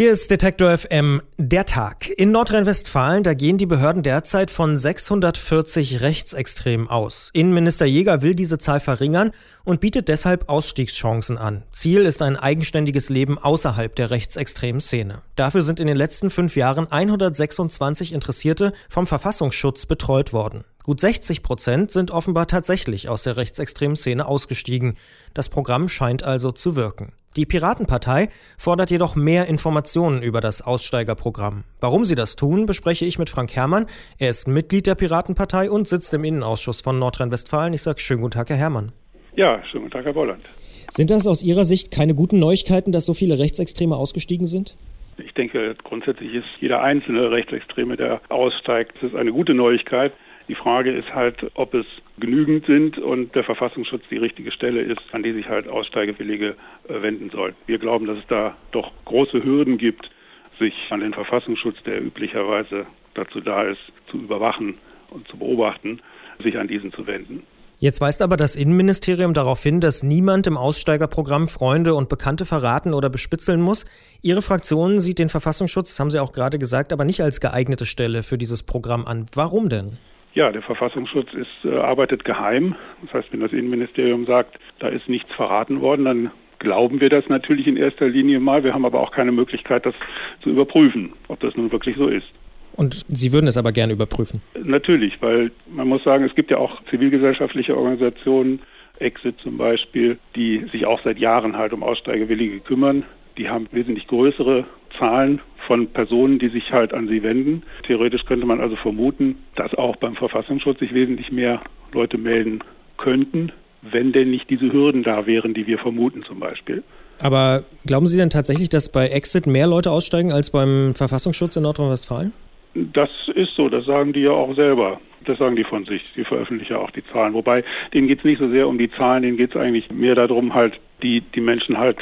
Hier ist Detektor FM der Tag. In Nordrhein-Westfalen, da gehen die Behörden derzeit von 640 Rechtsextremen aus. Innenminister Jäger will diese Zahl verringern und bietet deshalb Ausstiegschancen an. Ziel ist ein eigenständiges Leben außerhalb der rechtsextremen Szene. Dafür sind in den letzten fünf Jahren 126 Interessierte vom Verfassungsschutz betreut worden. Gut 60 Prozent sind offenbar tatsächlich aus der rechtsextremen Szene ausgestiegen. Das Programm scheint also zu wirken. Die Piratenpartei fordert jedoch mehr Informationen über das Aussteigerprogramm. Warum sie das tun, bespreche ich mit Frank Herrmann. Er ist Mitglied der Piratenpartei und sitzt im Innenausschuss von Nordrhein-Westfalen. Ich sage schönen guten Tag, Herr Herrmann. Ja, schönen guten Tag, Herr Bolland. Sind das aus Ihrer Sicht keine guten Neuigkeiten, dass so viele Rechtsextreme ausgestiegen sind? Ich denke, grundsätzlich ist jeder einzelne Rechtsextreme, der aussteigt, das ist eine gute Neuigkeit. Die Frage ist halt, ob es genügend sind und der Verfassungsschutz die richtige Stelle ist, an die sich halt Aussteigewillige äh, wenden sollen. Wir glauben, dass es da doch große Hürden gibt, sich an den Verfassungsschutz, der üblicherweise dazu da ist, zu überwachen und zu beobachten, sich an diesen zu wenden. Jetzt weist aber das Innenministerium darauf hin, dass niemand im Aussteigerprogramm Freunde und Bekannte verraten oder bespitzeln muss. Ihre Fraktion sieht den Verfassungsschutz, das haben Sie auch gerade gesagt, aber nicht als geeignete Stelle für dieses Programm an. Warum denn? Ja, der Verfassungsschutz ist, äh, arbeitet geheim. Das heißt, wenn das Innenministerium sagt, da ist nichts verraten worden, dann glauben wir das natürlich in erster Linie mal. Wir haben aber auch keine Möglichkeit, das zu überprüfen, ob das nun wirklich so ist. Und Sie würden es aber gerne überprüfen? Natürlich, weil man muss sagen, es gibt ja auch zivilgesellschaftliche Organisationen, Exit zum Beispiel, die sich auch seit Jahren halt um Aussteigewillige kümmern. Die haben wesentlich größere Zahlen von Personen, die sich halt an sie wenden. Theoretisch könnte man also vermuten, dass auch beim Verfassungsschutz sich wesentlich mehr Leute melden könnten, wenn denn nicht diese Hürden da wären, die wir vermuten zum Beispiel. Aber glauben Sie denn tatsächlich, dass bei Exit mehr Leute aussteigen als beim Verfassungsschutz in Nordrhein-Westfalen? Das ist so, das sagen die ja auch selber. Das sagen die von sich. Die veröffentlichen ja auch die Zahlen. Wobei, denen geht es nicht so sehr um die Zahlen, denen geht es eigentlich mehr darum, halt die, die Menschen halt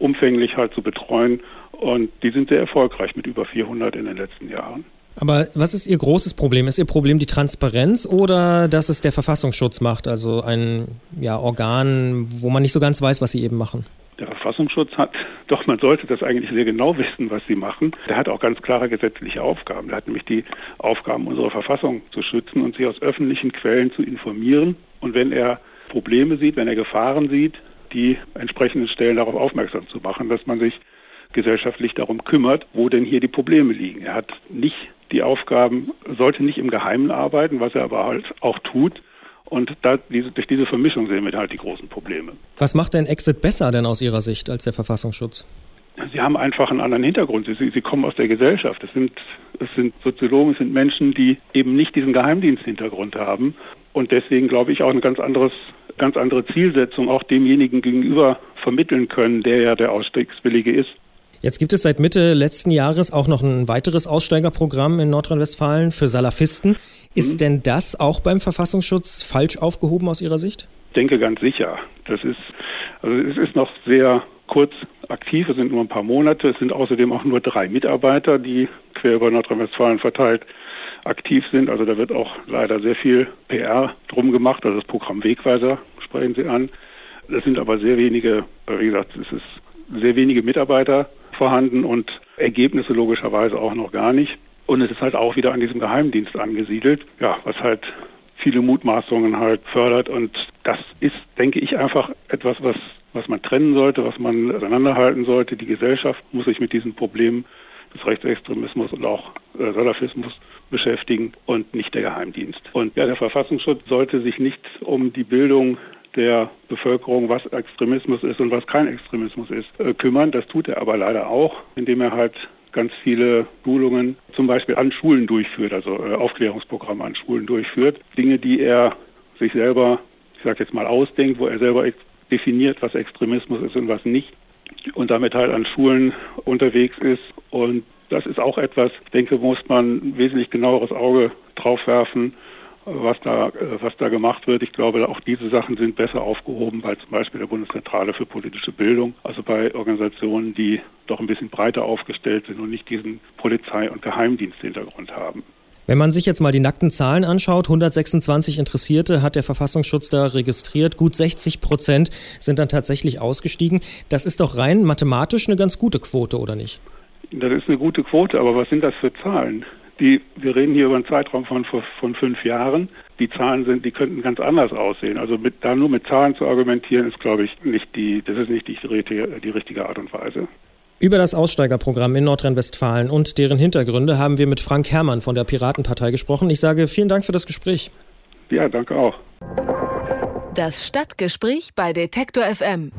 umfänglich halt zu betreuen. Und die sind sehr erfolgreich mit über 400 in den letzten Jahren. Aber was ist Ihr großes Problem? Ist Ihr Problem die Transparenz oder dass es der Verfassungsschutz macht, also ein ja, Organ, wo man nicht so ganz weiß, was Sie eben machen? Der Verfassungsschutz hat, doch man sollte das eigentlich sehr genau wissen, was sie machen. Der hat auch ganz klare gesetzliche Aufgaben. Der hat nämlich die Aufgaben, unsere Verfassung zu schützen und sie aus öffentlichen Quellen zu informieren. Und wenn er Probleme sieht, wenn er Gefahren sieht, die entsprechenden Stellen darauf aufmerksam zu machen, dass man sich gesellschaftlich darum kümmert, wo denn hier die Probleme liegen. Er hat nicht die Aufgaben, sollte nicht im Geheimen arbeiten, was er aber halt auch tut. Und da, diese, durch diese Vermischung sehen wir halt die großen Probleme. Was macht denn Exit besser denn aus Ihrer Sicht als der Verfassungsschutz? Sie haben einfach einen anderen Hintergrund. Sie, sie kommen aus der Gesellschaft. Es sind, es sind Soziologen, es sind Menschen, die eben nicht diesen Geheimdiensthintergrund haben und deswegen glaube ich auch eine ganz anderes ganz andere Zielsetzung auch demjenigen gegenüber vermitteln können, der ja der Ausstiegswillige ist. Jetzt gibt es seit Mitte letzten Jahres auch noch ein weiteres Aussteigerprogramm in Nordrhein-Westfalen für Salafisten. Ist mhm. denn das auch beim Verfassungsschutz falsch aufgehoben aus Ihrer Sicht? Ich denke ganz sicher. Das ist, also es ist noch sehr kurz aktiv, es sind nur ein paar Monate. Es sind außerdem auch nur drei Mitarbeiter, die quer über Nordrhein-Westfalen verteilt aktiv sind. Also da wird auch leider sehr viel PR drum gemacht. Also das Programm Wegweiser sprechen Sie an. Es sind aber sehr wenige, wie gesagt, es ist sehr wenige Mitarbeiter vorhanden und Ergebnisse logischerweise auch noch gar nicht. Und es ist halt auch wieder an diesem Geheimdienst angesiedelt, ja, was halt viele Mutmaßungen halt fördert. Und das ist, denke ich, einfach etwas, was, was man trennen sollte, was man auseinanderhalten sollte. Die Gesellschaft muss sich mit diesen Problemen des Rechtsextremismus und auch äh, Salafismus beschäftigen und nicht der Geheimdienst. Und ja, der Verfassungsschutz sollte sich nicht um die Bildung der Bevölkerung, was Extremismus ist und was kein Extremismus ist, äh, kümmern. Das tut er aber leider auch, indem er halt ganz viele Schulungen zum Beispiel an Schulen durchführt, also äh, Aufklärungsprogramme an Schulen durchführt. Dinge, die er sich selber, ich sage jetzt mal, ausdenkt, wo er selber definiert, was Extremismus ist und was nicht. Und damit halt an Schulen unterwegs ist. Und das ist auch etwas, ich denke, muss man wesentlich genaueres Auge drauf werfen was da, was da gemacht wird. Ich glaube, auch diese Sachen sind besser aufgehoben bei zum Beispiel der Bundeszentrale für politische Bildung, also bei Organisationen, die doch ein bisschen breiter aufgestellt sind und nicht diesen Polizei- und Geheimdiensthintergrund haben. Wenn man sich jetzt mal die nackten Zahlen anschaut, 126 Interessierte hat der Verfassungsschutz da registriert, gut 60 Prozent sind dann tatsächlich ausgestiegen. Das ist doch rein mathematisch eine ganz gute Quote, oder nicht? Das ist eine gute Quote, aber was sind das für Zahlen? Die, wir reden hier über einen Zeitraum von, von fünf Jahren. Die Zahlen sind, die könnten ganz anders aussehen. Also mit, da nur mit Zahlen zu argumentieren, ist, glaube ich, nicht die, das ist nicht die, die richtige Art und Weise. Über das Aussteigerprogramm in Nordrhein-Westfalen und deren Hintergründe haben wir mit Frank Herrmann von der Piratenpartei gesprochen. Ich sage vielen Dank für das Gespräch. Ja, danke auch. Das Stadtgespräch bei Detektor FM.